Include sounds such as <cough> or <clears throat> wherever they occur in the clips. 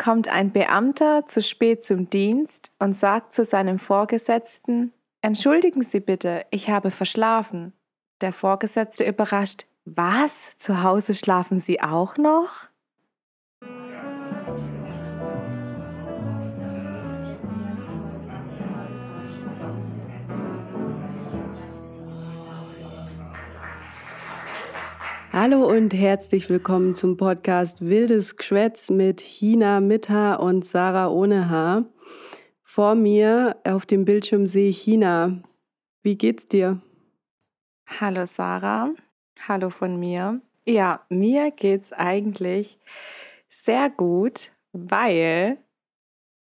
kommt ein Beamter zu spät zum Dienst und sagt zu seinem Vorgesetzten, Entschuldigen Sie bitte, ich habe verschlafen. Der Vorgesetzte überrascht, was? Zu Hause schlafen Sie auch noch? Hallo und herzlich willkommen zum Podcast Wildes Geschwätz mit Hina mit Haar und Sarah ohne Haar. Vor mir auf dem Bildschirm sehe ich Hina. Wie geht's dir? Hallo Sarah, hallo von mir. Ja, mir geht's eigentlich sehr gut, weil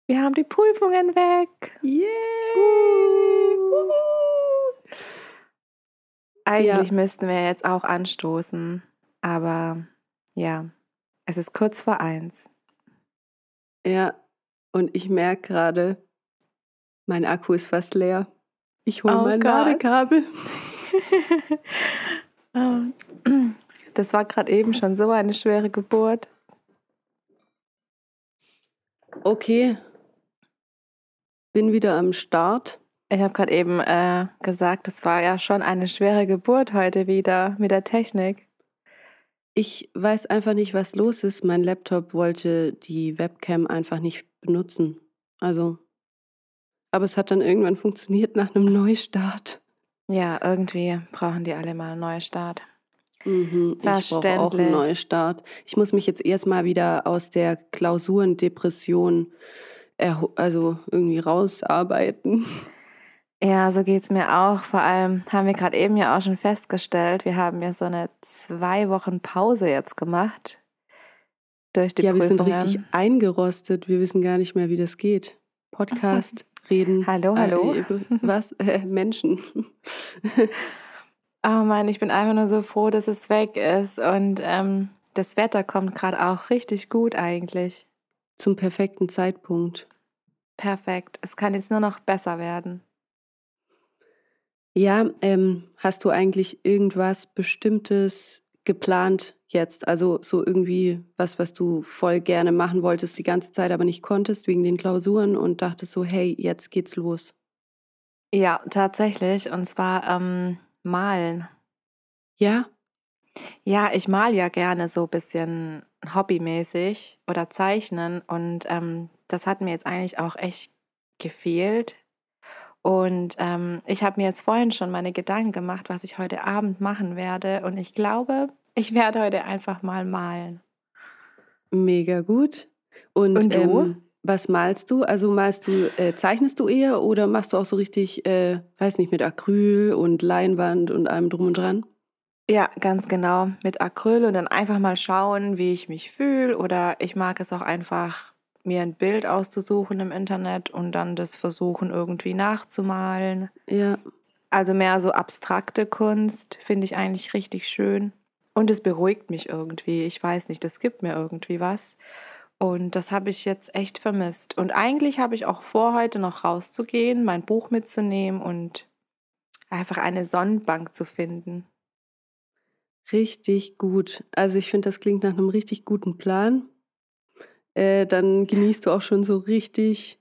wir haben die Prüfungen weg. Yeah! Eigentlich ja. müssten wir jetzt auch anstoßen. Aber ja, es ist kurz vor eins. Ja, und ich merke gerade, mein Akku ist fast leer. Ich hole oh mein Gott. Ladekabel. Oh. <laughs> <laughs> das war gerade eben schon so eine schwere Geburt. Okay. Bin wieder am Start. Ich habe gerade eben äh, gesagt, es war ja schon eine schwere Geburt heute wieder mit der Technik. Ich weiß einfach nicht, was los ist. Mein Laptop wollte die Webcam einfach nicht benutzen. Also, aber es hat dann irgendwann funktioniert nach einem Neustart. Ja, irgendwie brauchen die alle mal einen Neustart. Mhm, ich brauche auch einen Neustart. Ich muss mich jetzt erstmal wieder aus der Klausurendepression also irgendwie rausarbeiten. Ja, so geht's mir auch. Vor allem haben wir gerade eben ja auch schon festgestellt, wir haben ja so eine zwei Wochen Pause jetzt gemacht. Durch die ja, Prüfungen. wir sind richtig eingerostet. Wir wissen gar nicht mehr, wie das geht. Podcast, <laughs> reden. Hallo, hallo. Äh, <laughs> was? Äh, Menschen. oh Mann, ich bin einfach nur so froh, dass es weg ist. Und ähm, das Wetter kommt gerade auch richtig gut eigentlich. Zum perfekten Zeitpunkt. Perfekt. Es kann jetzt nur noch besser werden. Ja, ähm, hast du eigentlich irgendwas Bestimmtes geplant jetzt? Also so irgendwie was, was du voll gerne machen wolltest die ganze Zeit, aber nicht konntest wegen den Klausuren und dachtest so, hey, jetzt geht's los. Ja, tatsächlich. Und zwar ähm, malen. Ja? Ja, ich mal ja gerne so ein bisschen hobbymäßig oder zeichnen und ähm, das hat mir jetzt eigentlich auch echt gefehlt und ähm, ich habe mir jetzt vorhin schon meine Gedanken gemacht, was ich heute Abend machen werde. Und ich glaube, ich werde heute einfach mal malen. Mega gut. Und, Und du? Ähm, was malst du? Also malst du, äh, zeichnest du eher oder machst du auch so richtig, äh, weiß nicht, mit Acryl und Leinwand und allem drum und dran? Ja, ganz genau. Mit Acryl und dann einfach mal schauen, wie ich mich fühle. Oder ich mag es auch einfach mir ein Bild auszusuchen im Internet und dann das versuchen irgendwie nachzumalen. Ja. Also mehr so abstrakte Kunst finde ich eigentlich richtig schön. Und es beruhigt mich irgendwie. Ich weiß nicht, das gibt mir irgendwie was. Und das habe ich jetzt echt vermisst. Und eigentlich habe ich auch vor, heute noch rauszugehen, mein Buch mitzunehmen und einfach eine Sonnenbank zu finden. Richtig gut. Also ich finde, das klingt nach einem richtig guten Plan äh, dann genießt du auch schon so richtig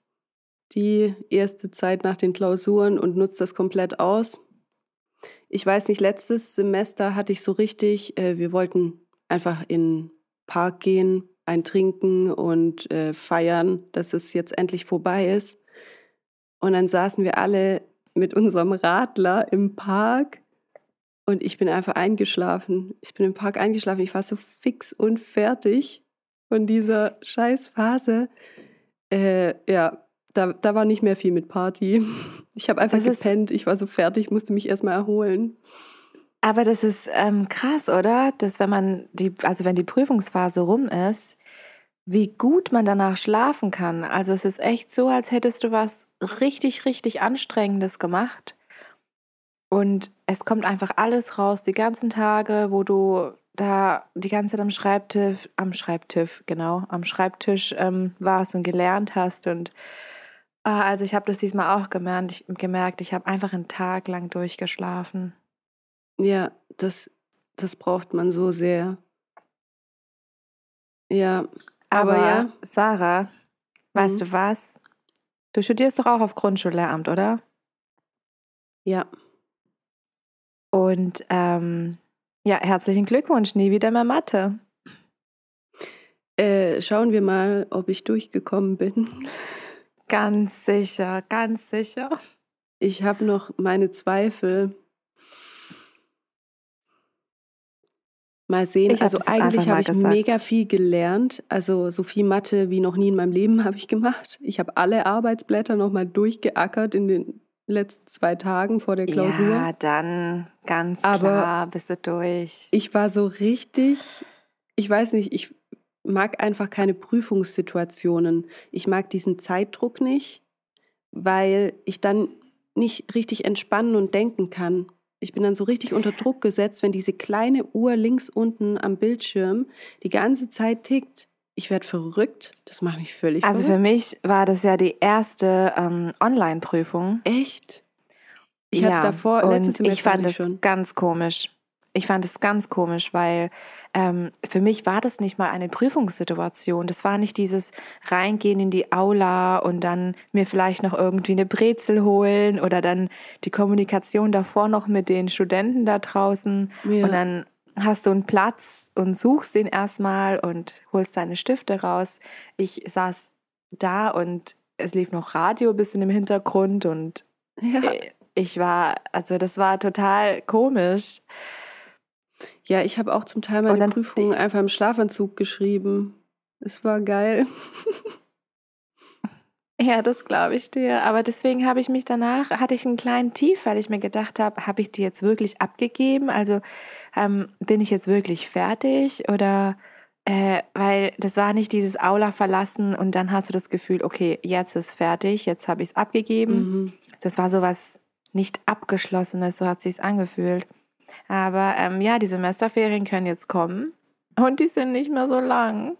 die erste Zeit nach den Klausuren und nutzt das komplett aus. Ich weiß nicht, letztes Semester hatte ich so richtig, äh, wir wollten einfach in den Park gehen, ein Trinken und äh, feiern, dass es jetzt endlich vorbei ist. Und dann saßen wir alle mit unserem Radler im Park und ich bin einfach eingeschlafen. Ich bin im Park eingeschlafen. Ich war so fix und fertig von dieser Scheißphase. Äh, ja, da, da war nicht mehr viel mit Party. Ich habe einfach das gepennt, ich war so fertig, musste mich erstmal erholen. Aber das ist ähm, krass, oder? Dass wenn man die, also wenn die Prüfungsphase rum ist, wie gut man danach schlafen kann. Also es ist echt so, als hättest du was richtig, richtig Anstrengendes gemacht. Und es kommt einfach alles raus, die ganzen Tage, wo du da die ganze Zeit am Schreibtisch, am Schreibtisch, genau, am Schreibtisch ähm, warst und gelernt hast. Und äh, also ich habe das diesmal auch gemerkt. Ich, gemerkt, ich habe einfach einen Tag lang durchgeschlafen. Ja, das, das braucht man so sehr. Ja. Aber, Aber ja. Sarah, weißt Mhm. du was? Du studierst doch auch auf Grundschullehramt, oder? Ja. Und ähm, ja, herzlichen Glückwunsch, nie wieder mehr Mathe. Äh, schauen wir mal, ob ich durchgekommen bin. Ganz sicher, ganz sicher. Ich habe noch meine Zweifel. Mal sehen. Ich also eigentlich habe ich gesagt. mega viel gelernt. Also so viel Mathe wie noch nie in meinem Leben <laughs> habe ich gemacht. Ich habe alle Arbeitsblätter nochmal durchgeackert in den letzten zwei Tagen vor der Klausur. Ja, dann ganz Aber- klar bist du durch. Ich war so richtig, ich weiß nicht, ich mag einfach keine Prüfungssituationen. Ich mag diesen Zeitdruck nicht, weil ich dann nicht richtig entspannen und denken kann. Ich bin dann so richtig unter Druck gesetzt, wenn diese kleine Uhr links unten am Bildschirm die ganze Zeit tickt. Ich werde verrückt. Das macht mich völlig Also für verrückt. mich war das ja die erste ähm, Online-Prüfung. Echt? Ich hatte davor, letztes Semester ich fand ich schon. ganz komisch. Ich fand es ganz komisch, weil ähm, für mich war das nicht mal eine Prüfungssituation. Das war nicht dieses Reingehen in die Aula und dann mir vielleicht noch irgendwie eine Brezel holen oder dann die Kommunikation davor noch mit den Studenten da draußen. Ja. Und dann hast du einen Platz und suchst den erstmal und holst deine Stifte raus. Ich saß da und es lief noch Radio ein bisschen im Hintergrund und Ja. äh, ich war, also das war total komisch. Ja, ich habe auch zum Teil meine Prüfungen einfach im Schlafanzug geschrieben. Es war geil. <laughs> Ja, das glaube ich dir. Aber deswegen habe ich mich danach, hatte ich einen kleinen Tief, weil ich mir gedacht habe, habe ich die jetzt wirklich abgegeben? Also ähm, bin ich jetzt wirklich fertig? Oder äh, weil das war nicht dieses Aula verlassen und dann hast du das Gefühl, okay, jetzt ist fertig, jetzt habe ich es abgegeben. Mhm. Das war sowas nicht abgeschlossenes, so hat sich's angefühlt. Aber ähm, ja, die Semesterferien können jetzt kommen und die sind nicht mehr so lang.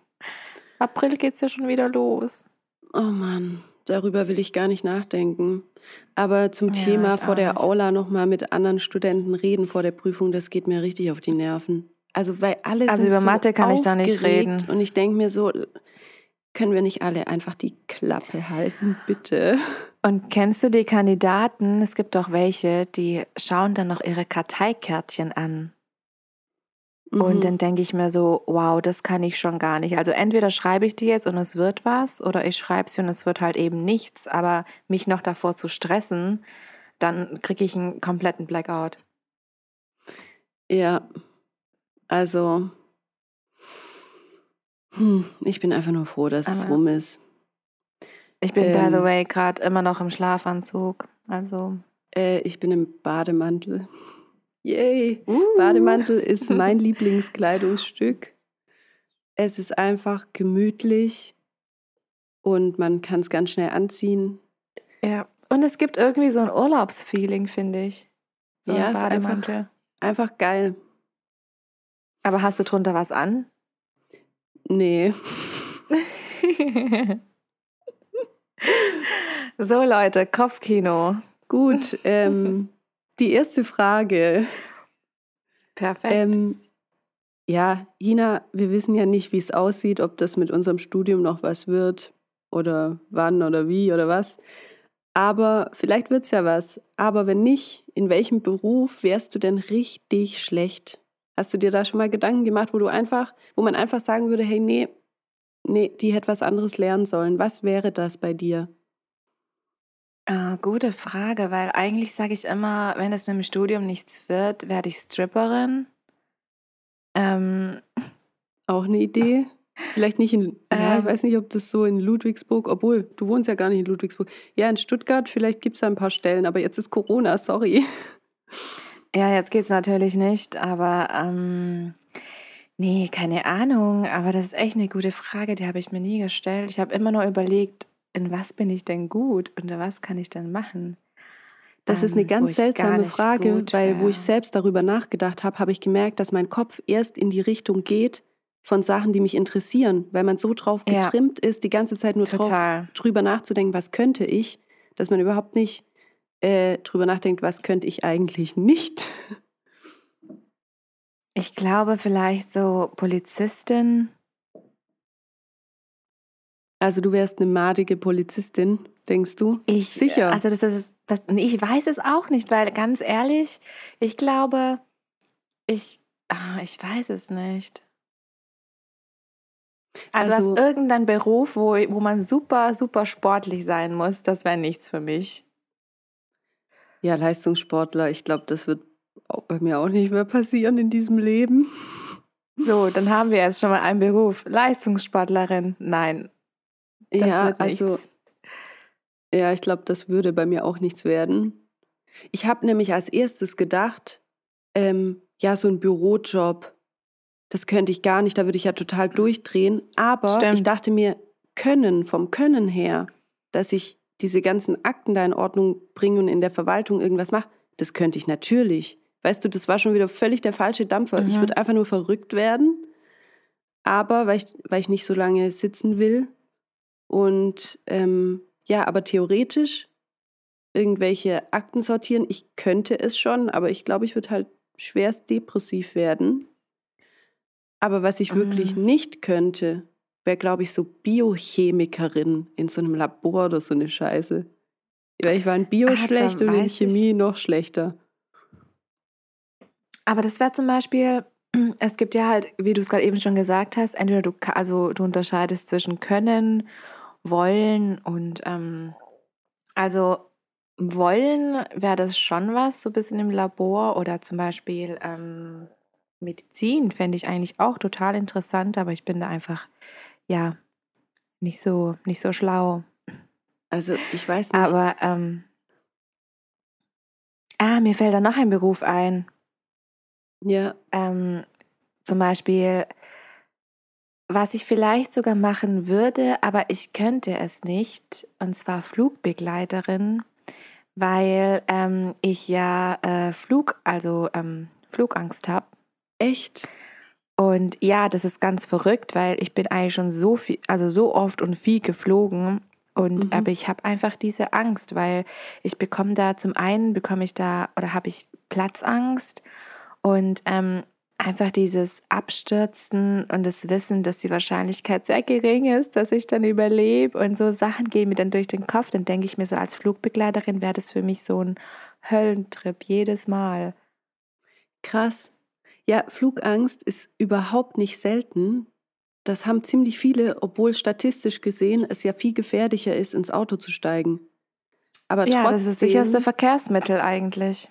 April geht's ja schon wieder los. Oh Mann, darüber will ich gar nicht nachdenken. Aber zum Ja, Thema vor der nicht. Aula nochmal mit anderen Studenten reden vor der Prüfung, das geht mir richtig auf die Nerven. Also weil alle Also sind über so Mathe kann ich da nicht reden. Und ich denke mir so, können wir nicht alle einfach die Klappe halten, <laughs> bitte? Und kennst du die Kandidaten? Es gibt auch welche, die schauen dann noch ihre Karteikärtchen an. Mhm. Und dann denke ich mir so, wow, das kann ich schon gar nicht. Also entweder schreibe ich die jetzt und es wird was, oder ich schreibe sie und es wird halt eben nichts. Aber mich noch davor zu stressen, dann kriege ich einen kompletten Blackout. Ja, also hm, ich bin einfach nur froh, dass es Aber- rum ist. Ich bin, by Ähm. the way, gerade immer noch im Schlafanzug. Also. Äh, ich bin im Bademantel. Yay! Bademantel ist mein Lieblingskleidungsstück. Es ist einfach gemütlich und man kann es ganz schnell anziehen. Ja. Und es gibt irgendwie so ein Urlaubsfeeling, finde ich. So Ja, ein ist einfach- Bademantel. Einfach geil. Aber hast du drunter was an? Nee. <laughs> <laughs> so, Leute, Kopfkino. Gut, ähm, <laughs> die erste Frage. Perfekt. Ähm, ja, Ina, wir wissen ja nicht, wie es aussieht, ob das mit unserem Studium noch was wird oder wann oder wie oder was. Aber vielleicht wird es ja was. Aber wenn nicht, in welchem Beruf wärst du denn richtig schlecht? Hast du dir da schon mal Gedanken gemacht, wo du einfach, wo man einfach sagen würde, hey, nee, nee, die hätte was anderes lernen sollen. Was wäre das bei dir? Ah, gute Frage, weil eigentlich sage ich immer, wenn es mit dem Studium nichts wird, werde ich Stripperin. Ähm, <laughs> Auch eine Idee? Vielleicht nicht in, ja, ich Ähm. weiß nicht, ob das so in Ludwigsburg, obwohl du wohnst ja gar nicht in Ludwigsburg. Ja, in Stuttgart, vielleicht gibt es ein paar Stellen, aber jetzt ist Corona, sorry. ja, jetzt geht's natürlich nicht, aber ähm, nee, keine Ahnung. Aber das ist echt eine gute Frage, die habe ich mir nie gestellt. Ich habe immer nur überlegt, in was bin ich denn gut und was kann ich denn machen? Das ist eine Ähm, ganz seltsame Frage, gut weil wo ich selbst darüber nachgedacht habe, habe ich gemerkt, dass mein Kopf erst in die Richtung geht von Sachen, die mich interessieren, weil man so drauf Ja. getrimmt ist, die ganze Zeit nur drauf, drüber nachzudenken, was könnte ich, dass man überhaupt nicht äh, drüber nachdenkt, was könnte ich eigentlich nicht. Ich glaube vielleicht so Polizistin Also du wärst eine madige Polizistin, denkst du? Ich sicher. Also das ist das, ich weiß es auch nicht, weil ganz ehrlich, ich glaube, ich, ah, ich weiß es nicht. Also, also irgendein Beruf, wo, wo man super, super sportlich sein muss, das wäre nichts für mich. Ja, Leistungssportler, ich glaube, das wird bei mir auch nicht mehr passieren in diesem Leben. So, dann haben wir jetzt schon mal einen Beruf. Leistungssportlerin, nein. Das ja, also ja, ich glaube, das würde bei mir auch nichts werden. Ich habe nämlich als erstes gedacht, ähm, ja, so ein Bürojob, das könnte ich gar nicht, da würde ich ja total durchdrehen. Aber Stimmt. ich dachte mir, können, vom Können her, dass ich diese ganzen Akten da in Ordnung bringe und in der Verwaltung irgendwas mache, das könnte ich natürlich. Weißt du, das war schon wieder völlig der falsche Dampfer. Mhm. Ich würde einfach nur verrückt werden. Aber weil ich, weil ich nicht so lange sitzen will und ähm, ja, aber theoretisch irgendwelche Akten sortieren, ich könnte es schon, aber ich glaube, ich würde halt schwerst depressiv werden. Aber was ich mhm. wirklich nicht könnte, wäre, glaube ich, so Biochemikerin in so einem Labor oder so eine Scheiße. Weil ich war in Bio ah, schlecht und in Chemie ich. noch schlechter. Aber das wäre zum Beispiel, <clears throat> es gibt ja halt, wie du es gerade eben schon gesagt hast, entweder du, also du unterscheidest zwischen Können wollen und ähm, also wollen wäre das schon was, so ein bisschen im Labor oder zum Beispiel ähm, Medizin fände ich eigentlich auch total interessant, aber ich bin da einfach, ja, nicht so, nicht so schlau. Also ich weiß nicht. Aber, ähm, ah, mir fällt da noch ein Beruf ein. Ja. Ähm, zum Beispiel was ich vielleicht sogar machen würde, aber ich könnte es nicht, und zwar Flugbegleiterin, weil ähm, ich ja äh, Flug, also ähm, Flugangst habe. Echt? Und ja, das ist ganz verrückt, weil ich bin eigentlich schon so viel, also so oft und viel geflogen und mhm. aber ich habe einfach diese Angst, weil ich bekomme da zum einen bekomme ich da oder habe ich Platzangst und ähm, einfach dieses Abstürzen und das Wissen, dass die Wahrscheinlichkeit sehr gering ist, dass ich dann überlebe und so Sachen gehen mir dann durch den Kopf, dann denke ich mir so als Flugbegleiterin wäre das für mich so ein Höllentrip jedes Mal. Krass. Ja, Flugangst ist überhaupt nicht selten. Das haben ziemlich viele, obwohl statistisch gesehen es ja viel gefährlicher ist, ins Auto zu steigen. Aber ja, trotzdem, das ist das sicherste Verkehrsmittel eigentlich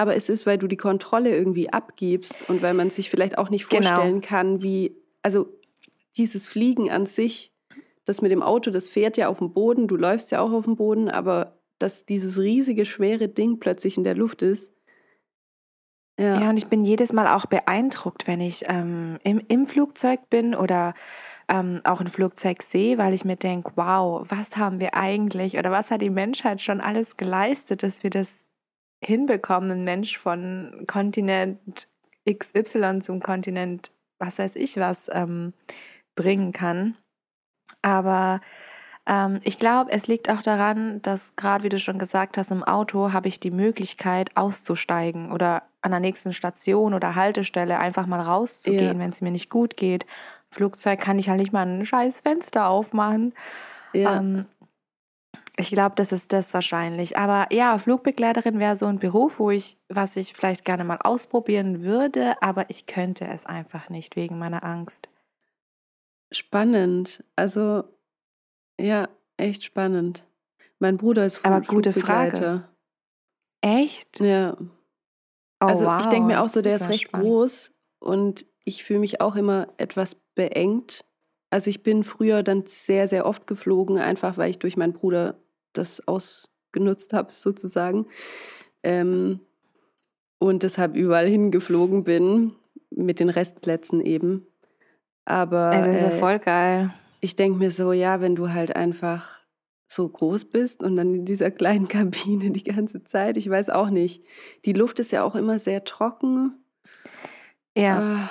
aber es ist, weil du die Kontrolle irgendwie abgibst und weil man sich vielleicht auch nicht genau. vorstellen genau. kann, wie, also dieses Fliegen an sich, das mit dem Auto, das fährt ja auf dem Boden, du läufst ja auch auf dem Boden, aber dass dieses riesige, schwere Ding plötzlich in der Luft ist. Ja, ja und ich bin jedes Mal auch beeindruckt, wenn ich ähm, im, im Flugzeug bin oder ähm, auch ein Flugzeug sehe, weil ich mir denke, wow, was haben wir eigentlich oder was hat die Menschheit schon alles geleistet, dass wir das hinbekommen, einen Mensch von Kontinent XY zum Kontinent, was weiß ich was, ähm, bringen kann. Aber ähm, ich glaube, es liegt auch daran, dass gerade, wie du schon gesagt hast, im Auto habe ich die Möglichkeit auszusteigen oder an der nächsten Station oder Haltestelle einfach mal rauszugehen, ja. wenn es mir nicht gut geht. Flugzeug kann ich halt nicht mal ein scheiß Fenster aufmachen. Ja. Ähm, ich glaube, das ist das wahrscheinlich. Aber ja, Flugbegleiterin wäre so ein Beruf, wo ich, was ich vielleicht gerne mal ausprobieren würde, aber ich könnte es einfach nicht wegen meiner Angst. Spannend. Also, ja, echt spannend. Mein Bruder ist Flug Aber gute Frage. Echt? Ja. Oh, also wow. ich denke mir auch so, der ist, ist recht spannend. groß und ich fühle mich auch immer etwas beengt. Also ich bin früher dann sehr, sehr oft geflogen, einfach weil ich durch meinen Bruder das ausgenutzt habe, sozusagen. Ähm, und deshalb überall hingeflogen bin, mit den Restplätzen eben. Aber. Ey, das ist ja äh, voll geil. Ich denke mir so, ja, wenn du halt einfach so groß bist und dann in dieser <laughs> kleinen Kabine die ganze Zeit, ich weiß auch nicht. Die Luft ist ja auch immer sehr trocken. Ja.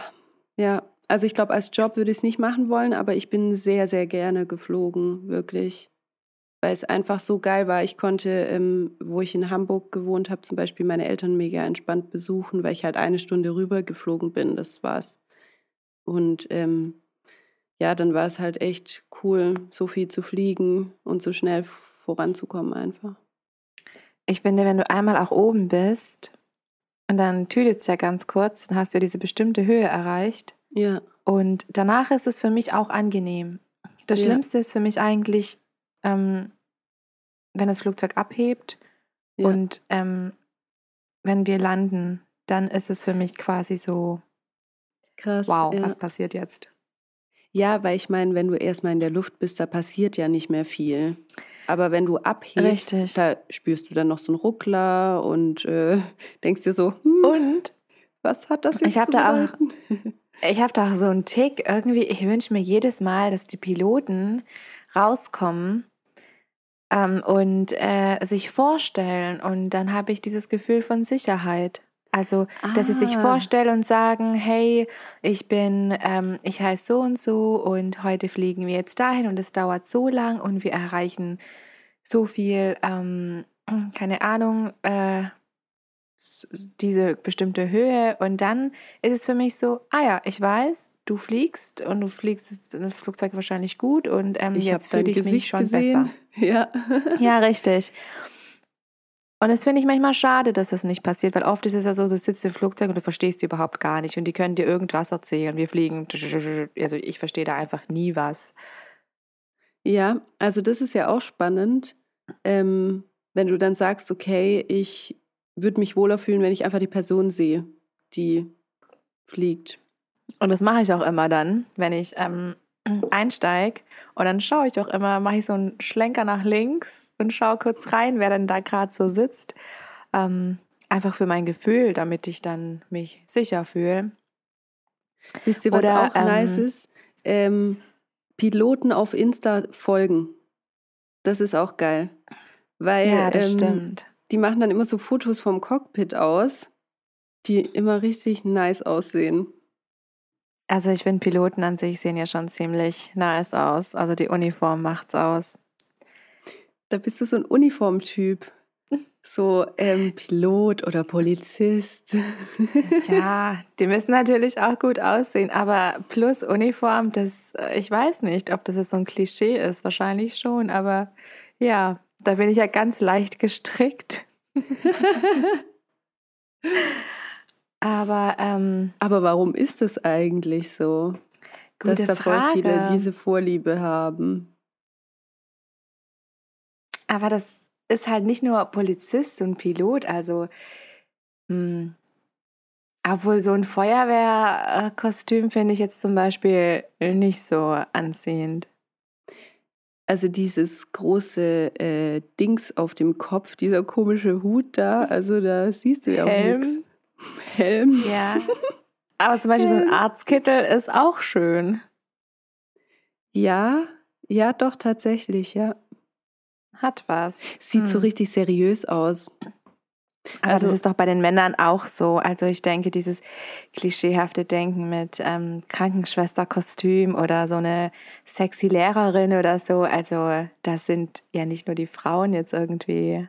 Äh, ja, also ich glaube, als Job würde ich es nicht machen wollen, aber ich bin sehr, sehr gerne geflogen, wirklich weil es einfach so geil war. Ich konnte, ähm, wo ich in Hamburg gewohnt habe, zum Beispiel meine Eltern mega entspannt besuchen, weil ich halt eine Stunde rüber geflogen bin. Das war's. Und ähm, ja, dann war es halt echt cool, so viel zu fliegen und so schnell voranzukommen einfach. Ich finde, wenn du einmal auch oben bist und dann tütet es ja ganz kurz, dann hast du diese bestimmte Höhe erreicht. Ja. Und danach ist es für mich auch angenehm. Das Ja. Schlimmste ist für mich eigentlich, ähm, wenn das Flugzeug abhebt Ja. und ähm, wenn wir landen, dann ist es für mich quasi so, Krass. wow, ja. was passiert jetzt? Ja, weil ich meine, wenn du erstmal in der Luft bist, da passiert ja nicht mehr viel. Aber wenn du abhebst, Richtig. da spürst du dann noch so einen Ruckler und äh, <laughs> denkst dir so, hm, Und was hat das jetzt Ich hab zu da auch- <laughs> ich habe da auch so einen Tick, irgendwie, ich wünsche mir jedes Mal, dass die Piloten rauskommen ähm, und äh, sich vorstellen und dann habe ich dieses Gefühl von Sicherheit. Also, dass sie sich Ah. vorstellen und sagen, hey, ich bin, ähm, ich heiße so und so und heute fliegen wir jetzt dahin und es dauert so lang und wir erreichen so viel, ähm, keine Ahnung, äh, diese bestimmte Höhe und dann ist es für mich so, ah ja, ich weiß, du fliegst und du fliegst das Flugzeug wahrscheinlich gut und ähm, jetzt fühle ich mich schon gesehen. besser. <laughs> Ja. Ja, richtig. Und das finde ich manchmal schade, dass das nicht passiert, weil oft ist es ja so, du sitzt im Flugzeug und du verstehst die überhaupt gar nicht und die können dir irgendwas erzählen. Wir fliegen, also ich verstehe da einfach nie was. Ja, also das ist ja auch spannend, ähm, wenn du dann sagst, okay, ich würde mich wohler fühlen, wenn ich einfach die Person sehe, die fliegt. Und das mache ich auch immer dann, wenn ich ähm, <clears throat> einsteige. Und dann schaue ich auch immer, mache ich so einen Schlenker nach links und schaue kurz rein, wer denn da gerade so sitzt. Ähm, einfach für mein Gefühl, damit ich dann mich sicher fühle. Wisst ihr, was Oder, auch nice ähm, ist? Ähm, Piloten auf Insta folgen. Das ist auch geil. Weil Ja, das ähm, stimmt. Die machen dann immer so Fotos vom Cockpit aus, die immer richtig nice aussehen. Also ich finde, Piloten an sich sehen ja schon ziemlich nice aus. Also die Uniform macht's aus. Da bist du so ein Uniformtyp. <laughs> So ähm, Pilot oder Polizist. <laughs> Ja, die müssen natürlich auch gut aussehen, aber plus Uniform, das, äh, ich weiß nicht, ob das jetzt so ein Klischee ist, wahrscheinlich schon, aber ja, da bin ich ja ganz leicht gestrickt. <laughs> aber ähm, Aber warum ist es eigentlich so, dass da voll Frage. viele diese Vorliebe haben? Aber das ist halt nicht nur Polizist und Pilot, also hm, obwohl so ein Feuerwehrkostüm finde ich jetzt zum Beispiel nicht so anziehend. Also dieses große äh, Dings auf dem Kopf, dieser komische Hut da, also da siehst du ja auch Helm. nichts. Helm. Ja. Aber zum Beispiel so ein Helm. Arztkittel ist auch schön. Ja, ja, doch, tatsächlich, ja. Hat was. Sieht so Hm. richtig seriös aus. Aber also- das ist doch bei den Männern auch so. Also ich denke, dieses klischeehafte Denken mit ähm, Krankenschwesterkostüm oder so eine sexy Lehrerin oder so, also das sind ja nicht nur die Frauen jetzt irgendwie.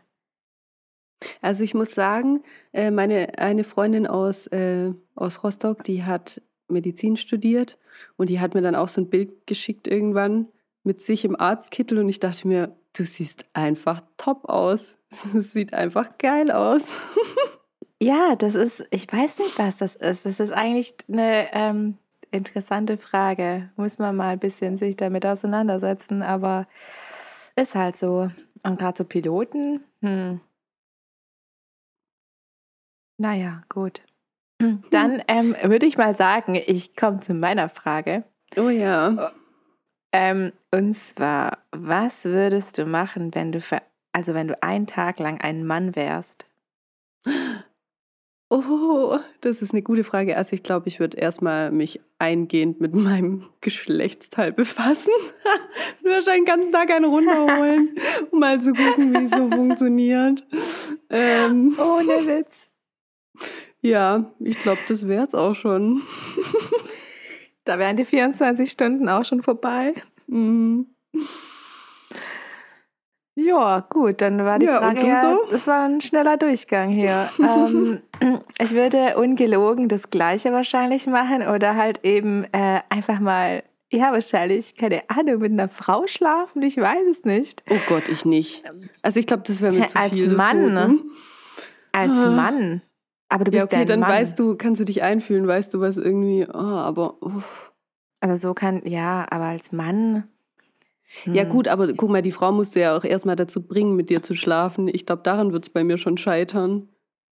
Also ich muss sagen, äh, meine eine Freundin aus, äh, aus Rostock, die hat Medizin studiert und die hat mir dann auch so ein Bild geschickt irgendwann mit sich im Arztkittel und ich dachte mir, du siehst einfach top aus. <laughs> Es sieht einfach geil aus. <laughs> Ja, das ist, ich weiß nicht, was das ist. Das ist eigentlich eine ähm, interessante Frage. Muss man mal ein bisschen sich damit auseinandersetzen, aber ist halt so. Und gerade so Piloten, hm. Naja, gut. Dann <laughs> ähm, würde ich mal sagen, ich komme zu meiner Frage. Oh ja. Ähm, und zwar, was würdest du machen, wenn du für, also wenn du einen Tag lang ein Mann wärst? Oh, das ist eine gute Frage. Also ich glaube, ich würde erstmal mich eingehend mit meinem Geschlechtsteil befassen. <laughs> und wahrscheinlich den ganzen Tag einen runterholen, um mal zu gucken, wie es so <laughs> funktioniert. Ähm, Ohne Witz. ja, ich glaube, das wäre es auch schon. <laughs> Da wären die 24 Stunden auch schon vorbei. Mhm. Ja, gut, dann war die Ja, Frage ja, so? das war ein schneller Durchgang hier. ähm, <laughs> ich würde ungelogen das Gleiche wahrscheinlich machen oder halt eben äh, einfach mal Ja, wahrscheinlich, keine Ahnung, mit einer Frau schlafen, ich weiß es nicht. Oh Gott, ich nicht. Also ich glaube, das wäre mir zu Als viel. Mann. Als Ah. Mann. Aber du bist Ja, okay, ein dann Mann. weißt du, kannst du dich einfühlen, weißt du, was irgendwie, oh, aber uff. Also so kann, ja, aber als Mann. Ja hm. gut, aber guck mal, die Frau musst du ja auch erstmal dazu bringen, mit dir zu schlafen. Ich glaube, daran wird es bei mir schon scheitern.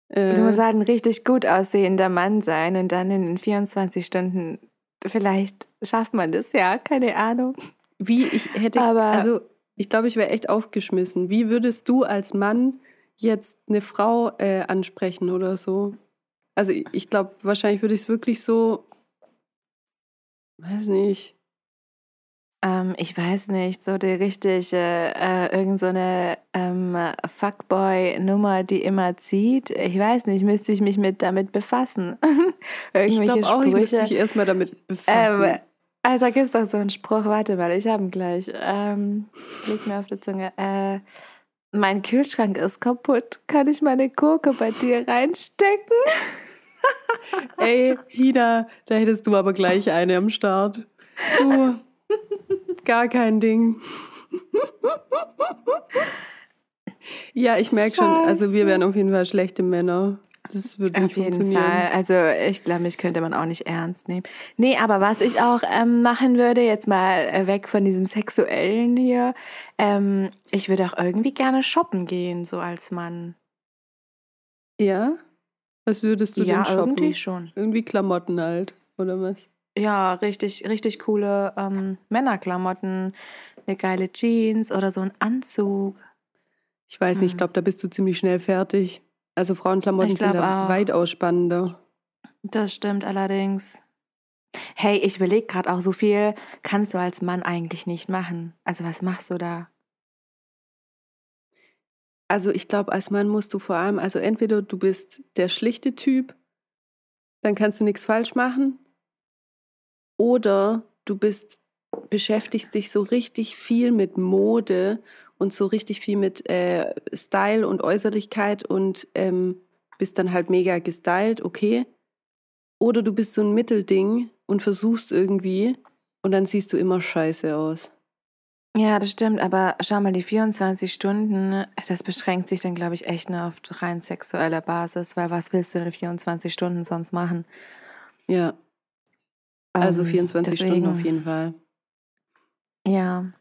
Äh, Du musst halt ein richtig gut aussehender Mann sein und dann in den 24 Stunden, vielleicht schafft man das ja, keine Ahnung. wie ich hätte, Aber- also ich glaube, ich wäre echt aufgeschmissen. Wie würdest du als Mann jetzt eine Frau äh, ansprechen oder so? Also ich, ich glaube, wahrscheinlich würde ich es wirklich so, weiß nicht. Ähm, ich weiß nicht, so die richtige, äh, irgend so eine ähm, Fuckboy-Nummer, die immer zieht. Ich weiß nicht, müsste ich mich mit damit befassen. <laughs> Ich Irgendwelche glaube auch, ich müsste mich erstmal damit befassen. Ähm, also gibt es doch so einen Spruch, warte mal, ich habe ihn gleich. Ähm, liegt mir auf der Zunge. Äh, mein Kühlschrank ist kaputt. Kann ich meine Gurke bei dir reinstecken? <laughs> Ey, Hina, da hättest du aber gleich eine am Start. Du, gar kein Ding. Ja, ich merke schon, also wir wären auf jeden Fall schlechte Männer. Das würde nicht Auf jeden. Fall. Also ich glaube, mich könnte man auch nicht ernst nehmen. Nee, aber was ich auch ähm, machen würde, jetzt mal äh, weg von diesem Sexuellen hier, ähm, ich würde auch irgendwie gerne shoppen gehen, so als Mann. Ja? Was würdest du ja, denn shoppen? irgendwie schon. Irgendwie Klamotten halt, oder was? Ja, richtig, richtig coole ähm, Männerklamotten, eine geile Jeans oder so ein Anzug. Ich weiß nicht, ich Hm. glaube, da bist du ziemlich schnell fertig. Also Frauenklamotten sind da auch. weitaus spannender. Das stimmt allerdings. Hey, ich überlege gerade auch, so viel kannst du als Mann eigentlich nicht machen. Also was machst du da? Also ich glaube, als Mann musst du vor allem, also entweder du bist der schlichte Typ, dann kannst du nichts falsch machen, oder du bist, beschäftigst dich so richtig viel mit Mode und so richtig viel mit äh, Style und Äußerlichkeit und ähm, bist dann halt mega gestylt, okay. Oder du bist so ein Mittelding und versuchst irgendwie und dann siehst du immer scheiße aus. Ja, das stimmt, aber schau mal, die 24 Stunden, das beschränkt sich dann, glaube ich, echt nur auf rein sexueller Basis, weil was willst du denn 24 Stunden sonst machen? Ja, also Ähm, 24 Stunden auf deswegen, jeden Fall. Ja,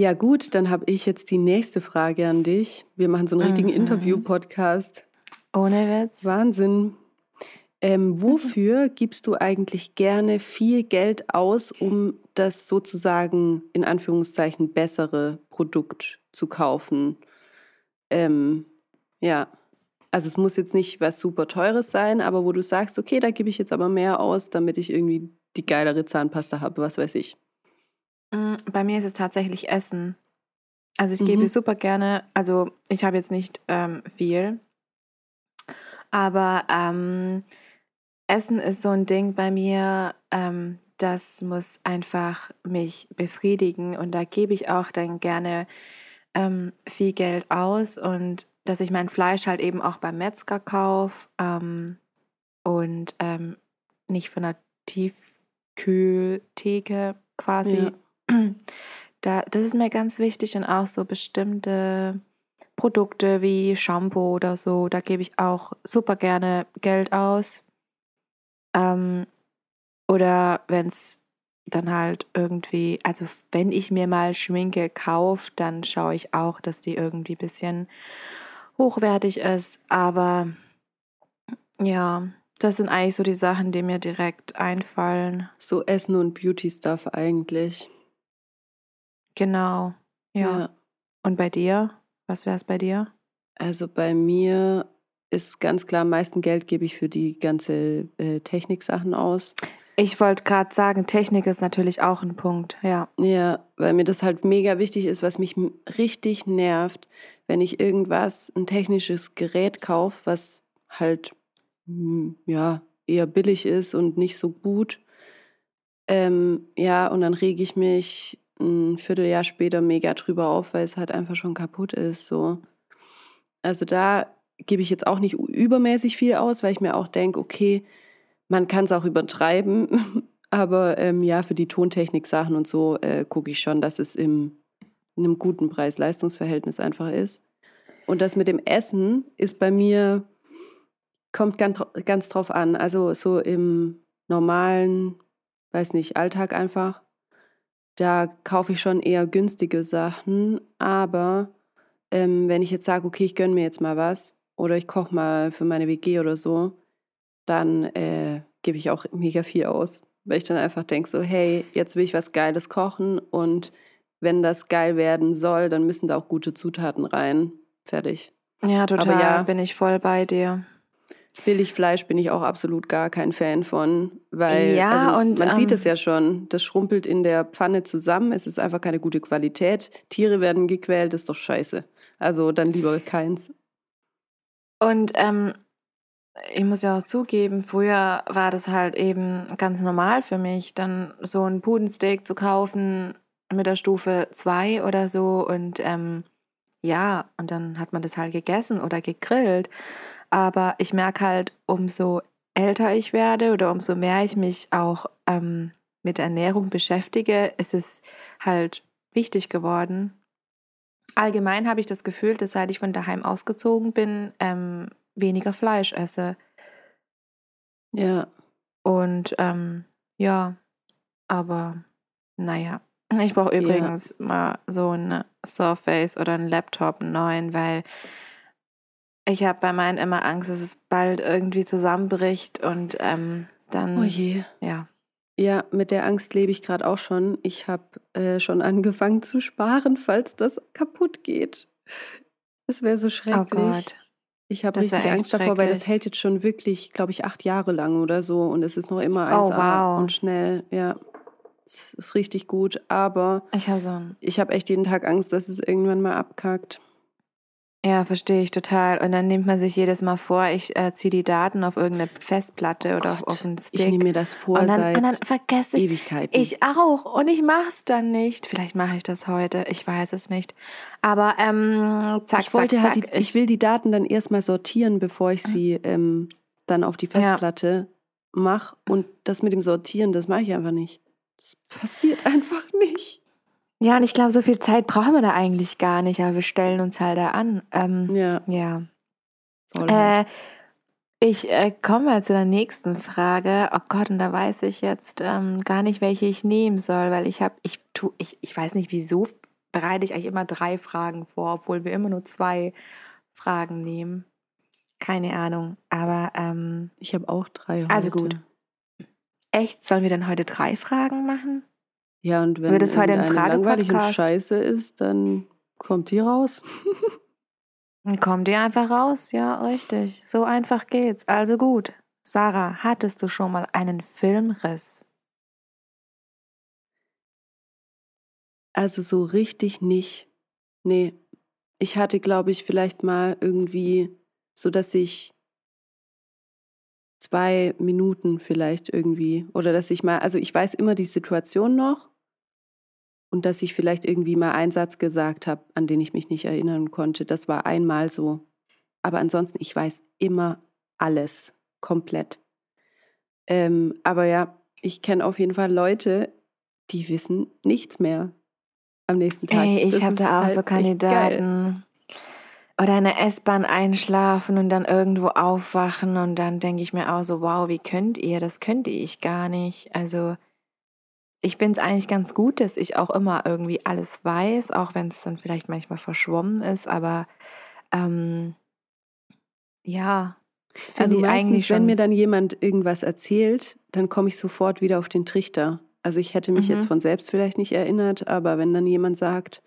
Ja, gut, dann habe ich jetzt die nächste Frage an dich. Wir machen so einen richtigen Mhm. Interview-Podcast. ohne Witz. Wahnsinn. Ähm, wofür <laughs> gibst du eigentlich gerne viel Geld aus, um das sozusagen in Anführungszeichen bessere Produkt zu kaufen? Ähm, ja, also es muss jetzt nicht was super teures sein, aber wo du sagst, okay, da gebe ich jetzt aber mehr aus, damit ich irgendwie die geilere Zahnpasta habe, was weiß ich. Mm, Bei mir ist es tatsächlich Essen. Also ich Mhm. gebe super gerne, also ich habe jetzt nicht ähm, viel, aber ähm, Essen ist so ein Ding bei mir, ähm, das muss einfach mich befriedigen und da gebe ich auch dann gerne ähm, viel Geld aus und dass ich mein Fleisch halt eben auch beim Metzger kaufe ähm, und ähm, nicht von der Tiefkühltheke quasi. Da, das ist mir ganz wichtig und auch so bestimmte Produkte wie Shampoo oder so, da gebe ich auch super gerne Geld aus. Ähm, oder wenn es dann halt irgendwie, also wenn ich mir mal Schminke kaufe, dann schaue ich auch, dass die irgendwie ein bisschen hochwertig ist. Aber ja, das sind eigentlich so die Sachen, die mir direkt einfallen. So Essen und Beauty-Stuff eigentlich. Genau. Ja. Und bei dir? Was wäre es bei dir? Also bei mir ist ganz klar, am meisten Geld gebe ich für die ganze äh, Techniksachen aus. Ich wollte gerade sagen, Technik ist natürlich auch ein Punkt, ja. Ja, weil mir das halt mega wichtig ist, was mich richtig nervt, wenn ich irgendwas, ein technisches Gerät kaufe, was halt mm, ja eher billig ist und nicht so gut. Ähm, ja, und dann rege ich mich ein Vierteljahr später mega drüber auf, weil es halt einfach schon kaputt ist. So. Also da gebe ich jetzt auch nicht übermäßig viel aus, weil ich mir auch denke, okay, man kann es auch übertreiben, <laughs> Aber ähm, ja, für die Tontechnik-Sachen und so äh, gucke ich schon, dass es im, in einem guten Preis-Leistungs-Verhältnis einfach ist. Und das mit dem Essen ist bei mir, kommt ganz, ganz drauf an. Also so im normalen, weiß nicht, Alltag einfach, da kaufe ich schon eher günstige Sachen. Aber ähm, wenn ich jetzt sage, okay, ich gönne mir jetzt mal was oder ich koche mal für meine WG oder so, dann äh, gebe ich auch mega viel aus weil ich dann einfach denke, so, hey, jetzt will ich was Geiles kochen und wenn das geil werden soll, dann müssen da auch gute Zutaten rein. Fertig. Ja, total. Aber ja, bin ich voll bei dir. Billigfleisch bin ich auch absolut gar kein Fan von, weil ja, also und, man ähm, sieht es ja schon, das schrumpelt in der Pfanne zusammen, es ist einfach keine gute Qualität, Tiere werden gequält, ist doch scheiße. Also dann lieber keins. Und ähm, ich muss ja auch zugeben, früher war das halt eben ganz normal für mich, dann so ein Pudensteak zu kaufen mit der Stufe 2 oder so und ähm, ja, und dann hat man das halt gegessen oder gegrillt. Aber ich merke halt, umso älter ich werde oder umso mehr ich mich auch ähm, mit Ernährung beschäftige, ist es halt wichtig geworden. Allgemein habe ich das Gefühl, dass seit ich von daheim ausgezogen bin, ähm, weniger Fleisch esse. Ja. Und ähm, ja, aber naja. Ich brauche übrigens ja. mal so ein Surface oder einen Laptop einen neuen, weil ich habe bei meinen immer Angst, dass es bald irgendwie zusammenbricht und ähm, dann. Oh je. Ja. Ja, mit der Angst lebe ich gerade auch schon. Ich habe äh, schon angefangen zu sparen, falls das kaputt geht. Es wäre so oh schrecklich. Oh Gott. Ich habe richtig Angst davor, weil das hält jetzt schon wirklich, glaube ich, acht Jahre lang oder so und es ist noch immer 1A oh, wow. und schnell. Ja, es ist richtig gut, aber ich habe so ich habe echt jeden Tag Angst, dass es irgendwann mal abkackt. Ja, verstehe ich total. Und dann nimmt man sich jedes Mal vor, ich äh, ziehe die Daten auf irgendeine Festplatte oder Gott, auf einen Stick. Ich nehme mir das vor und dann, seit und dann vergesse ich, Ewigkeiten. Ich auch. Und ich mache es dann nicht. Vielleicht mache ich das heute. Ich weiß es nicht. Aber ähm, zack, ich wollte zack, halt zack. Die, ich, ich, will die Daten dann erstmal sortieren, bevor ich sie ähm, dann auf die Festplatte ja. mache. Und das mit dem Sortieren, das mache ich einfach nicht. Das passiert <laughs> einfach nicht. Ja, und ich glaube, so viel Zeit brauchen wir da eigentlich gar nicht, aber wir stellen uns halt da an. Ähm, ja. Ja. Äh, ich äh, komme mal zu der nächsten Frage. Oh Gott, und da weiß ich jetzt ähm, gar nicht, welche ich nehmen soll, weil ich habe, ich tu, ich, ich weiß nicht, wieso bereite ich eigentlich immer drei Fragen vor, obwohl wir immer nur zwei Fragen nehmen. Keine Ahnung, aber ähm, ich habe auch drei. Heute. Also gut. Echt? Sollen wir dann heute drei Fragen machen? Ja, und wenn das heute ein langweilig und scheiße ist, dann kommt die raus. <laughs> Dann kommt die einfach raus, ja, richtig. So einfach geht's. Also gut. Sarah, hattest du schon mal einen Filmriss? Also so richtig nicht. Nee. Ich hatte, glaube ich, vielleicht mal irgendwie, so dass ich zwei Minuten vielleicht irgendwie, oder dass ich mal, also ich weiß immer die Situation noch und dass ich vielleicht irgendwie mal einen Satz gesagt habe, an den ich mich nicht erinnern konnte. Das war einmal so. Aber ansonsten, ich weiß immer alles komplett. Ähm, aber ja, ich kenne auf jeden Fall Leute, die wissen nichts mehr am nächsten Tag. Ey, ich habe da auch halt so Kandidaten. Oder in der S-Bahn einschlafen und dann irgendwo aufwachen und dann denke ich mir auch so, wow, wie könnt ihr? Das könnte ich gar nicht. Also ich finde es eigentlich ganz gut, dass ich auch immer irgendwie alles weiß, auch wenn es dann vielleicht manchmal verschwommen ist, aber ähm, ja. Also meistens, wenn mir dann jemand irgendwas erzählt, dann komme ich sofort wieder auf den Trichter. Also ich hätte mich mhm. jetzt von selbst vielleicht nicht erinnert, aber wenn dann jemand sagt,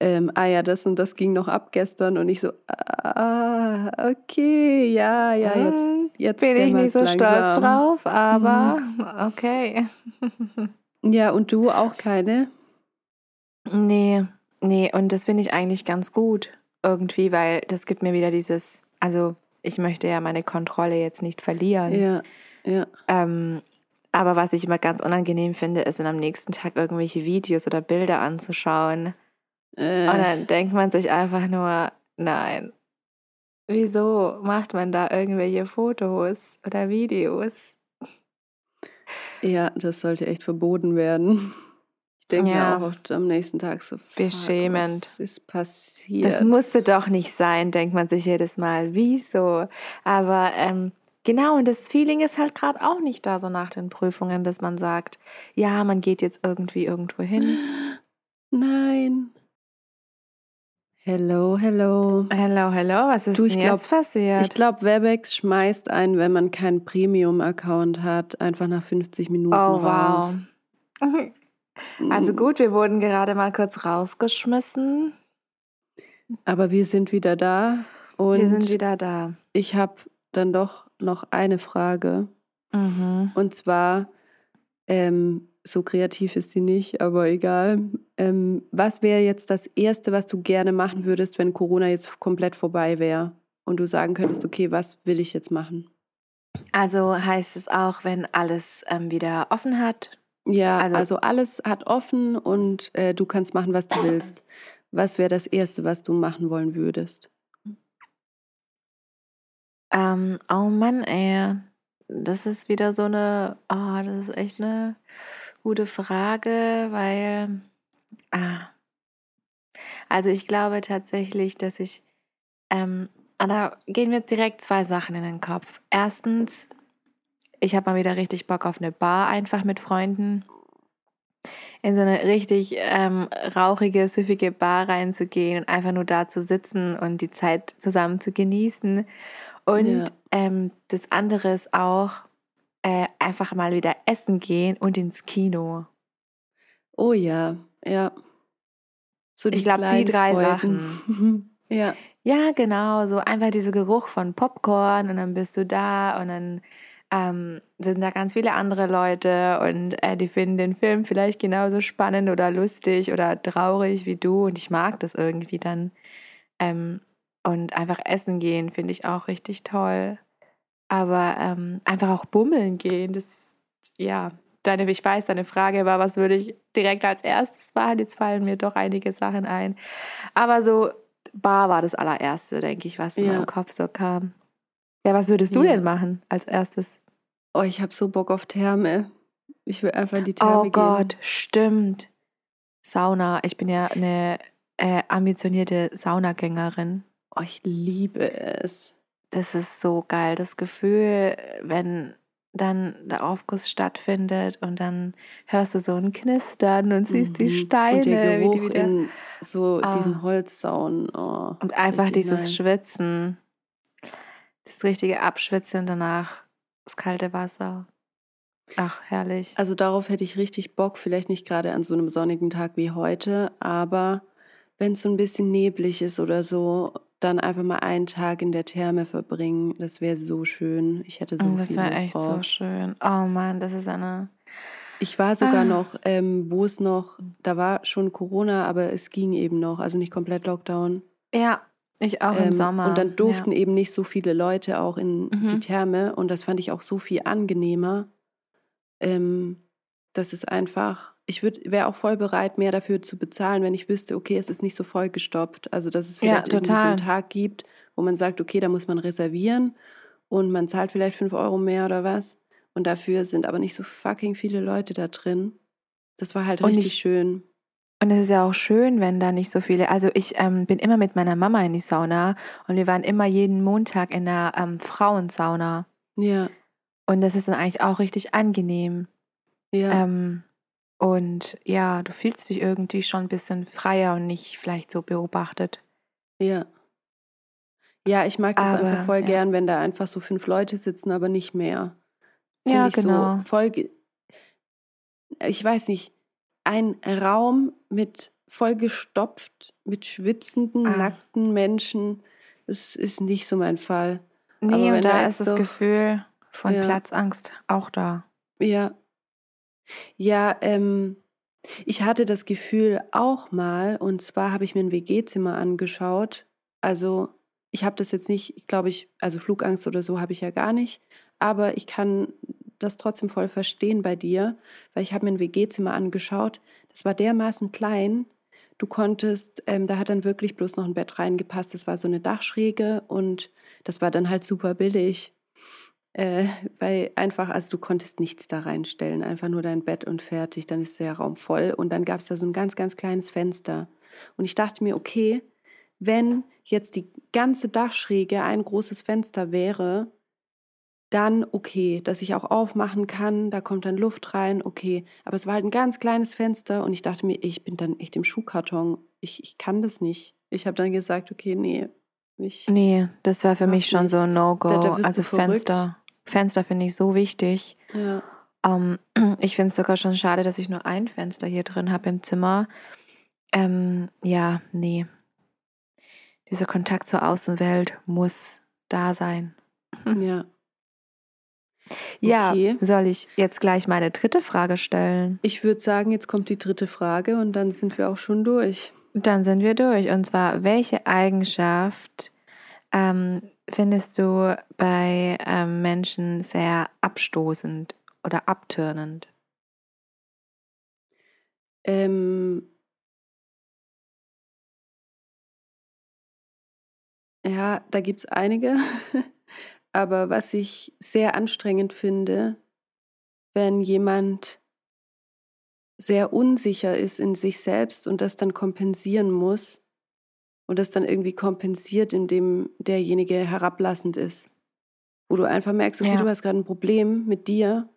ähm, ah ja, das und das ging noch ab gestern und ich so, ah, okay, ja, ja, jetzt, hm, jetzt bin ich nicht so langsam. stolz drauf, aber mhm. okay. <laughs> Ja, und du auch keine? Nee, nee, und das finde ich eigentlich ganz gut irgendwie, weil das gibt mir wieder dieses, also ich möchte ja meine Kontrolle jetzt nicht verlieren. Ja, ja. Ähm, aber was ich immer ganz unangenehm finde, ist dann am nächsten Tag irgendwelche Videos oder Bilder anzuschauen. Äh. Und dann denkt man sich einfach nur, nein, wieso macht man da irgendwelche Fotos oder Videos? Ja, das sollte echt verboten werden. Ich denke Ja. mir auch oft am nächsten Tag so, Beschämend. was ist passiert? Das musste doch nicht sein, denkt man sich jedes Mal. Wieso? Aber ähm, genau, und das Feeling ist halt gerade auch nicht da, so nach den Prüfungen, dass man sagt, ja, man geht jetzt irgendwie irgendwo hin. Nein. Hello, hello. Hello, hello, was ist Du, ich denn glaub- jetzt passiert? Ich glaube, Webex schmeißt ein, wenn man keinen Premium-Account hat, einfach nach 50 Minuten oh, wow. raus. <laughs> Also Mm, gut, wir wurden gerade mal kurz rausgeschmissen. Aber wir sind wieder da und wir sind wieder da. ich habe dann doch noch eine Frage. Mhm. Und zwar, ähm, so kreativ ist sie nicht, aber egal. Ähm, was wäre jetzt das Erste, was du gerne machen würdest, wenn Corona jetzt komplett vorbei wäre? Und du sagen könntest, okay, was will ich jetzt machen? Also heißt es auch, wenn alles ähm, wieder offen hat. Ja, Also- also, alles hat offen und äh, du kannst machen, was du willst. Was wäre das Erste, was du machen wollen würdest? Ähm, oh Mann, ey. Das ist wieder so eine, oh, das ist echt eine gute Frage, weil, ah, also ich glaube tatsächlich, dass ich, ähm, ah, da gehen mir direkt zwei Sachen in den Kopf. Erstens, ich habe mal wieder richtig Bock auf eine Bar, einfach mit Freunden. In so eine richtig ähm, rauchige, süffige Bar reinzugehen und einfach nur da zu sitzen und die Zeit zusammen zu genießen. Und Ja. ähm, das andere ist auch äh, einfach mal wieder essen gehen und ins Kino. Oh ja, ja. So Ich glaub, die drei Freuden. <laughs> ja, Ja, genau, so einfach dieser Geruch von Popcorn und dann bist du da und dann ähm, sind da ganz viele andere Leute und äh, die finden den Film vielleicht genauso spannend oder lustig oder traurig wie du und ich mag das irgendwie dann. Ähm, und einfach essen gehen finde ich auch richtig toll. Aber ähm, einfach auch bummeln gehen, das, ja, deine, ich weiß, deine Frage war, was würde ich direkt als erstes machen? Jetzt fallen mir doch einige Sachen ein. Aber so Bar war das allererste, denke ich, was in Ja. meinem Kopf so kam. Ja, was würdest du Ja. denn machen als erstes? Oh, ich habe so Bock auf Therme. Ich will einfach in die Therme Oh gehen. Gott, stimmt. Sauna. Ich bin ja eine äh, ambitionierte Saunagängerin. Oh, ich liebe es. Das ist so geil, das Gefühl, wenn dann der Aufguss stattfindet und dann hörst du so ein Knistern und siehst die Mhm. Steine, Und der wie die Geruch wieder in so Ah. diesen Holzsauen. Oh, Und einfach dieses nice. Schwitzen. Das richtige Abschwitzen und danach das kalte Wasser. Ach, herrlich. Also darauf hätte ich richtig Bock, vielleicht nicht gerade an so einem sonnigen Tag wie heute, aber wenn es so ein bisschen neblig ist oder so, dann einfach mal einen Tag in der Therme verbringen. Das wäre so schön. Ich hätte so Und das viel war Lust echt drauf. so schön. Oh Mann, das ist eine. Ich war sogar Ah. noch, ähm, wo es noch, da war schon Corona, aber es ging eben noch, also nicht komplett Lockdown. Ja, ich auch im Ähm, Sommer. Und dann durften eben nicht so viele Leute auch in die Mhm. Therme und das fand ich auch so viel angenehmer. Ähm, das ist einfach, ich wäre auch voll bereit, mehr dafür zu bezahlen, wenn ich wüsste, okay, es ist nicht so vollgestopft. Also, dass es Ja, vielleicht so total. einen Tag gibt, wo man sagt, okay, da muss man reservieren und man zahlt vielleicht fünf Euro mehr oder was. Und dafür sind aber nicht so fucking viele Leute da drin. Das war halt Und richtig ich- schön. Und es ist ja auch schön, wenn da nicht so viele. Also ich ähm, bin immer mit meiner Mama in die Sauna und wir waren immer jeden Montag in der ähm, Frauensauna. Ja, Und das ist dann eigentlich auch richtig angenehm. ja. Ähm, und ja, du fühlst dich irgendwie schon ein bisschen freier und nicht vielleicht so beobachtet. Ja. Ja, ich mag das Aber, einfach voll ja. gern, wenn da einfach so fünf Leute sitzen, aber nicht mehr. Find Ja, ich genau. So voll, ich weiß nicht, ein Raum mit vollgestopft, mit schwitzenden, Ah. nackten Menschen, das ist nicht so mein Fall. Nee, Aber und da ist das doch- Gefühl von Ja. Platzangst auch da. Ja. Ja, ähm, ich hatte das Gefühl auch mal, und zwar habe ich mir ein WG-Zimmer angeschaut. Also, ich habe das jetzt nicht, ich glaube, ich, also Flugangst oder so habe ich ja gar nicht, aber ich kann das trotzdem voll verstehen bei dir, weil ich habe mir ein WG-Zimmer angeschaut. Das war dermaßen klein. Du konntest, ähm, da hat dann wirklich bloß noch ein Bett reingepasst. Das war so eine Dachschräge und das war dann halt super billig. Äh, weil einfach, also du konntest nichts da reinstellen, einfach nur dein Bett und fertig, dann ist der Raum voll. Und dann gab es da so ein ganz, ganz kleines Fenster. Und ich dachte mir, okay, wenn jetzt die ganze Dachschräge ein großes Fenster wäre, dann okay, dass ich auch aufmachen kann, da kommt dann Luft rein, okay. Aber es war halt ein ganz kleines Fenster und ich dachte mir, ich bin dann echt im Schuhkarton. Ich, ich kann das nicht. Ich habe dann gesagt, okay, nee. Ich nee, das wäre für mich schon nicht. so ein No-Go. Also Fenster. Fenster finde ich so wichtig. Ja. Ähm, <clears throat> ich finde es sogar schon schade, dass ich nur ein Fenster hier drin habe im Zimmer. Ähm, ja, nee. Dieser Kontakt zur Außenwelt muss da sein. <laughs> Ja. Ja, okay. soll ich jetzt gleich meine dritte Frage stellen? Ich würde sagen, jetzt kommt die dritte Frage und dann sind wir auch schon durch. Dann sind wir durch. Und zwar, welche Eigenschaft ähm, findest du bei ähm, Menschen sehr abstoßend oder abturnend? Ähm, ja, da gibt es einige. <laughs> Aber was ich sehr anstrengend finde, wenn jemand sehr unsicher ist in sich selbst und das dann kompensieren muss und das dann irgendwie kompensiert, indem derjenige herablassend ist. Wo du einfach merkst, okay, ja. du hast gerade ein Problem mit dir,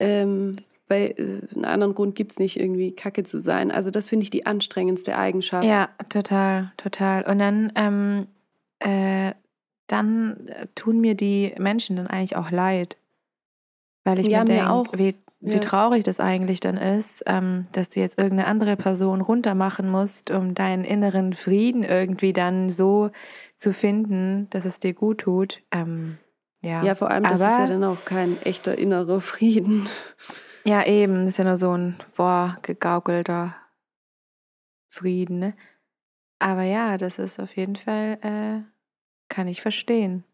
ähm, weil äh, einen anderen Grund gibt es nicht, irgendwie kacke zu sein. Also das finde ich die anstrengendste Eigenschaft. Ja, total, total. Und dann ähm, äh, dann äh, tun mir die Menschen dann eigentlich auch leid. Weil ich ja, mir denke, wie, ja. traurig das eigentlich dann ist, ähm, dass du jetzt irgendeine andere Person runtermachen musst, um deinen inneren Frieden irgendwie dann so zu finden, dass es dir gut tut. Ähm, ja. ja, vor allem, das Aber, ist ja dann auch kein echter innerer Frieden. Ja, eben, das ist ja nur so ein vorgegaukelter Frieden. Ne? Aber ja, das ist auf jeden Fall äh, kann ich verstehen.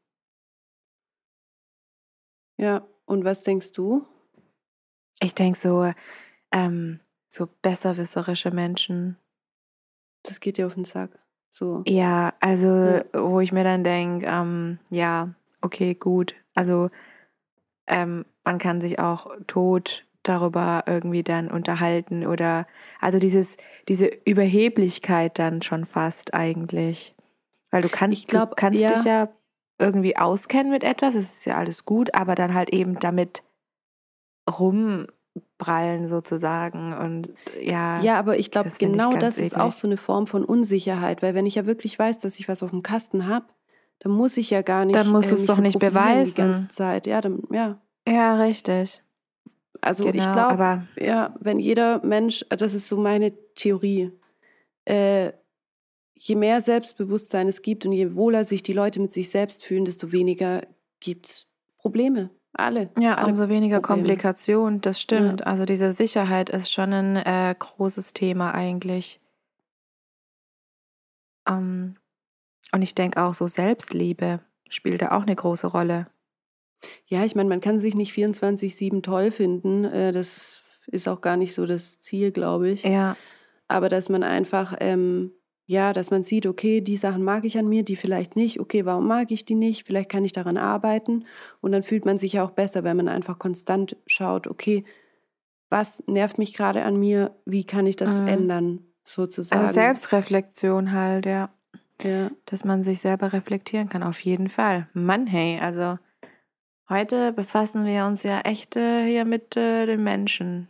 Ja, und was denkst du? Ich denke so, ähm, so besserwisserische Menschen. Das geht dir auf den Sack. So. Ja, also ja. wo ich mir dann denke, ähm, ja, okay, gut. Also ähm, man kann sich auch tot darüber irgendwie dann unterhalten oder also dieses, diese Überheblichkeit dann schon fast eigentlich. Weil du kannst, ich glaub, du kannst ja. dich ja irgendwie auskennen mit etwas, es ist ja alles gut, aber dann halt eben damit rumprallen sozusagen und ja. Ja, aber ich glaube, genau ich das eklig. ist auch so eine Form von Unsicherheit, weil wenn ich ja wirklich weiß, dass ich was auf dem Kasten habe, dann muss ich ja gar nicht. Dann musst du es doch so nicht beweisen. Die ganze Zeit, ja, dann, ja. Ja, richtig. Also genau, ich glaube, ja, wenn jeder Mensch, das ist so meine Theorie, äh, je mehr Selbstbewusstsein es gibt und je wohler sich die Leute mit sich selbst fühlen, desto weniger gibt es Probleme. Alle. Ja, alle umso weniger Probleme. Komplikationen, das stimmt. Ja. Also diese Sicherheit ist schon ein äh, großes Thema eigentlich. Ähm, und ich denke auch so Selbstliebe spielt da auch eine große Rolle. Ja, ich meine, man kann sich nicht 24-7 toll finden. Äh, das ist auch gar nicht so das Ziel, glaube ich. Ja. Aber dass man einfach ähm, ja, dass man sieht, okay, die Sachen mag ich an mir, die vielleicht nicht. Okay, warum mag ich die nicht? Vielleicht kann ich daran arbeiten. Und dann fühlt man sich ja auch besser, wenn man einfach konstant schaut, okay, was nervt mich gerade an mir? Wie kann ich das mhm. ändern, sozusagen? Also Selbstreflexion halt, ja. Ja. Dass man sich selber reflektieren kann, auf jeden Fall. Mann, hey, also heute befassen wir uns ja echt äh, hier mit äh, den Menschen.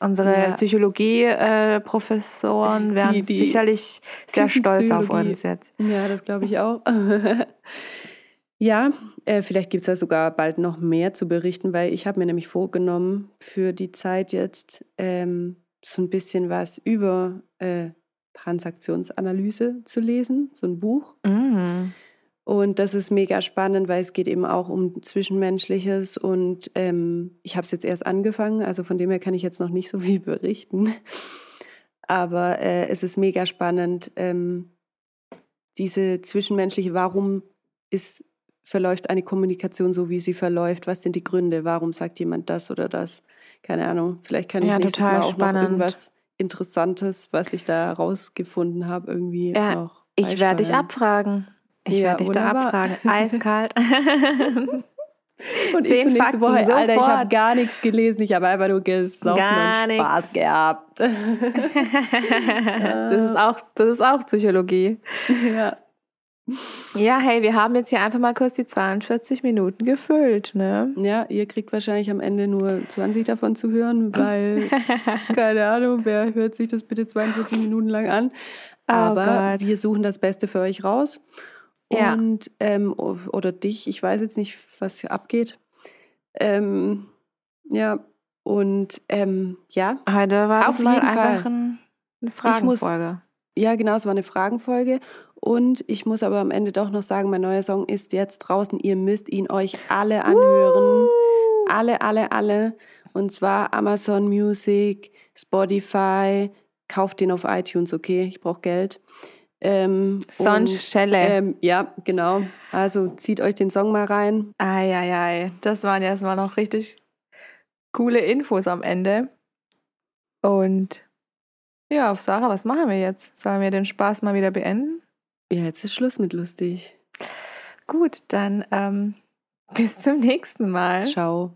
Unsere ja. Psychologie-Professoren äh, wären die, die sicherlich sehr stolz auf uns jetzt. Ja, das glaube ich auch. <laughs> ja, äh, vielleicht gibt es da sogar bald noch mehr zu berichten, weil ich habe mir nämlich vorgenommen, für die Zeit jetzt ähm, so ein bisschen was über äh, Transaktionsanalyse zu lesen, so ein Buch. Mhm. Und das ist mega spannend, weil es geht eben auch um Zwischenmenschliches und ähm, ich habe es jetzt erst angefangen, also von dem her kann ich jetzt noch nicht so viel berichten. Aber äh, es ist mega spannend, ähm, diese zwischenmenschliche, warum ist, verläuft eine Kommunikation so, wie sie verläuft? Was sind die Gründe? Warum sagt jemand das oder das? Keine Ahnung. Vielleicht kann ich ja, nächstes Mal auch spannend. noch irgendwas Interessantes, was ich da rausgefunden habe, irgendwie ja, noch. Ich werde dich abfragen. Ich werde dich wunderbar. da abfragen. Eiskalt. <laughs> Und ich so nächste Fakten Woche, Alter, ich habe gar nichts gelesen, ich habe einfach nur gesoffen Gar und Spaß nix. gehabt. <laughs> Das ist auch, das ist auch Psychologie. ja. Ja, hey, wir haben jetzt hier einfach mal kurz die 42 Minuten gefüllt, ne? ja, ihr kriegt wahrscheinlich am Ende nur 20 davon zu hören, weil, <laughs> keine Ahnung, wer hört sich das bitte 42 Minuten lang an. Oh Aber Gott. wir suchen das Beste für euch raus. Ja. Und, ähm, oder dich, ich weiß jetzt nicht, was hier abgeht. Ähm, ja, und ähm, ja, Heute war das mal einfach ein, eine muss- Fragenfolge. ja, genau, es war eine Fragenfolge. Und ich muss aber am Ende doch noch sagen, mein neuer Song ist jetzt draußen. Ihr müsst ihn euch alle anhören. Alle, alle, alle. Und zwar Amazon Music, Spotify. Kauft den auf iTunes, okay? Ich brauche Geld. Ähm, Sonst und, Schelle. Ähm, ja, genau. Also zieht euch den Song mal rein. Eieiei, das waren jetzt mal noch richtig coole Infos am Ende. Und ja, Sarah, was machen wir jetzt? Sollen wir den Spaß mal wieder beenden? Ja, jetzt ist Schluss mit lustig. Gut, dann ähm, <laughs> bis zum nächsten Mal. Ciao.